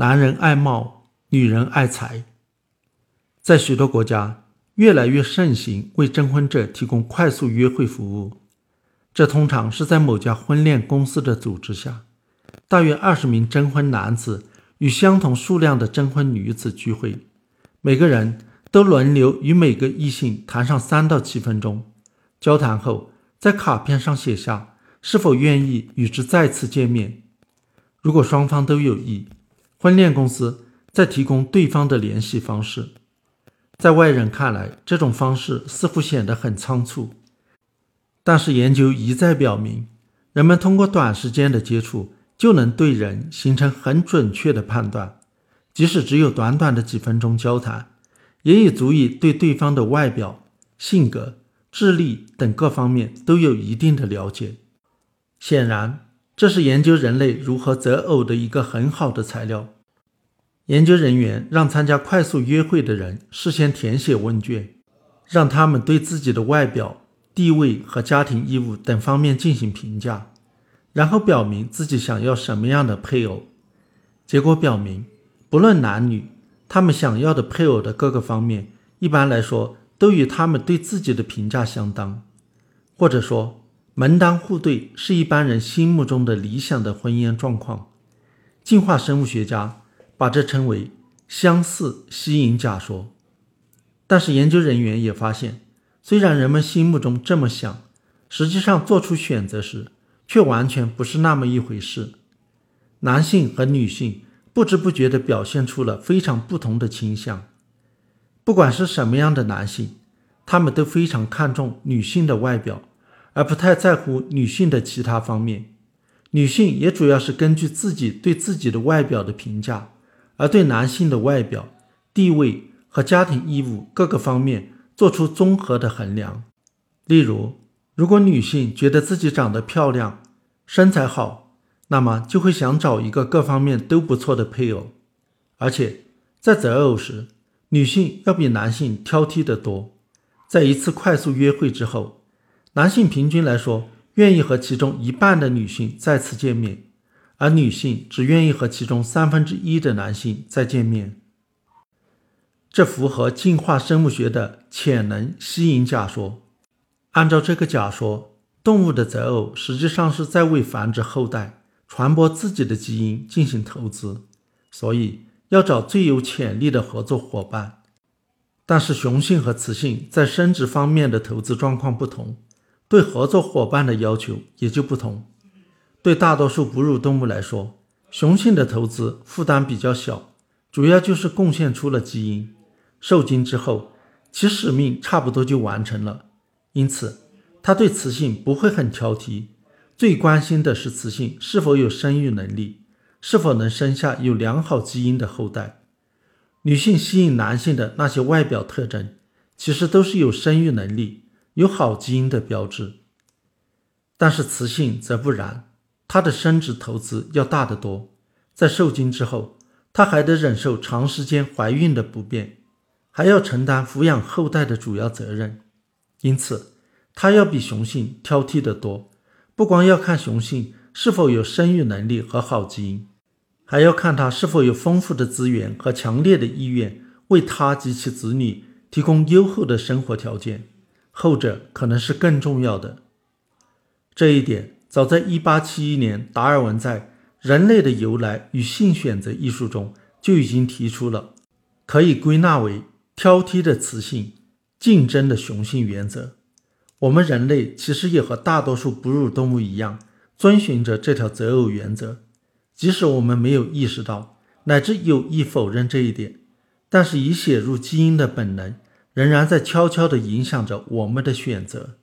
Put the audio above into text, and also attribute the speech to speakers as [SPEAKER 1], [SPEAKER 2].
[SPEAKER 1] 男人爱貌，女人爱财。在许多国家，越来越盛行为征婚者提供快速约会服务。这通常是在某家婚恋公司的组织下，大约二十名征婚男子与相同数量的征婚女子聚会，每个人都轮流与每个异性谈上三到七分钟。交谈后，在卡片上写下是否愿意与之再次见面。如果双方都有意，婚恋公司在提供对方的联系方式。在外人看来，这种方式似乎显得很仓促，但是研究一再表明，人们通过短时间的接触就能对人形成很准确的判断，即使只有短短的几分钟交谈，也已足以对对方的外表、性格、智力等各方面都有一定的了解。显然，这是研究人类如何择偶的一个很好的材料。研究人员让参加快速约会的人事先填写问卷，让他们对自己的外表、地位和家庭义务等方面进行评价，然后表明自己想要什么样的配偶。结果表明，不论男女，他们想要的配偶的各个方面，一般来说都与他们对自己的评价相当，或者说门当户对是一般人心目中的理想的婚姻状况。进化生物学家。把这称为相似吸引假说，但是研究人员也发现，虽然人们心目中这么想，实际上做出选择时却完全不是那么一回事。男性和女性不知不觉地表现出了非常不同的倾向。不管是什么样的男性，他们都非常看重女性的外表，而不太在乎女性的其他方面。女性也主要是根据自己对自己的外表的评价。而对男性的外表、地位和家庭义务各个方面做出综合的衡量。例如，如果女性觉得自己长得漂亮、身材好，那么就会想找一个各方面都不错的配偶。而且，在择偶时，女性要比男性挑剔得多。在一次快速约会之后，男性平均来说愿意和其中一半的女性再次见面。而女性只愿意和其中三分之一的男性再见面，这符合进化生物学的潜能吸引假说。按照这个假说，动物的择偶实际上是在为繁殖后代、传播自己的基因进行投资，所以要找最有潜力的合作伙伴。但是雄性和雌性在生殖方面的投资状况不同，对合作伙伴的要求也就不同。对大多数哺乳动物来说，雄性的投资负担比较小，主要就是贡献出了基因，受精之后，其使命差不多就完成了。因此，他对雌性不会很挑剔，最关心的是雌性是否有生育能力，是否能生下有良好基因的后代。女性吸引男性的那些外表特征，其实都是有生育能力、有好基因的标志，但是雌性则不然。它的生殖投资要大得多，在受精之后，它还得忍受长时间怀孕的不便，还要承担抚养后代的主要责任，因此，它要比雄性挑剔得多。不光要看雄性是否有生育能力和好基因，还要看他是否有丰富的资源和强烈的意愿为他及其子女提供优厚的生活条件，后者可能是更重要的。这一点。早在1871年，达尔文在《人类的由来与性选择》一书中就已经提出了可以归纳为挑剔的雌性、竞争的雄性原则。我们人类其实也和大多数哺乳动物一样，遵循着这条择偶原则。即使我们没有意识到，乃至有意否认这一点，但是已写入基因的本能仍然在悄悄地影响着我们的选择。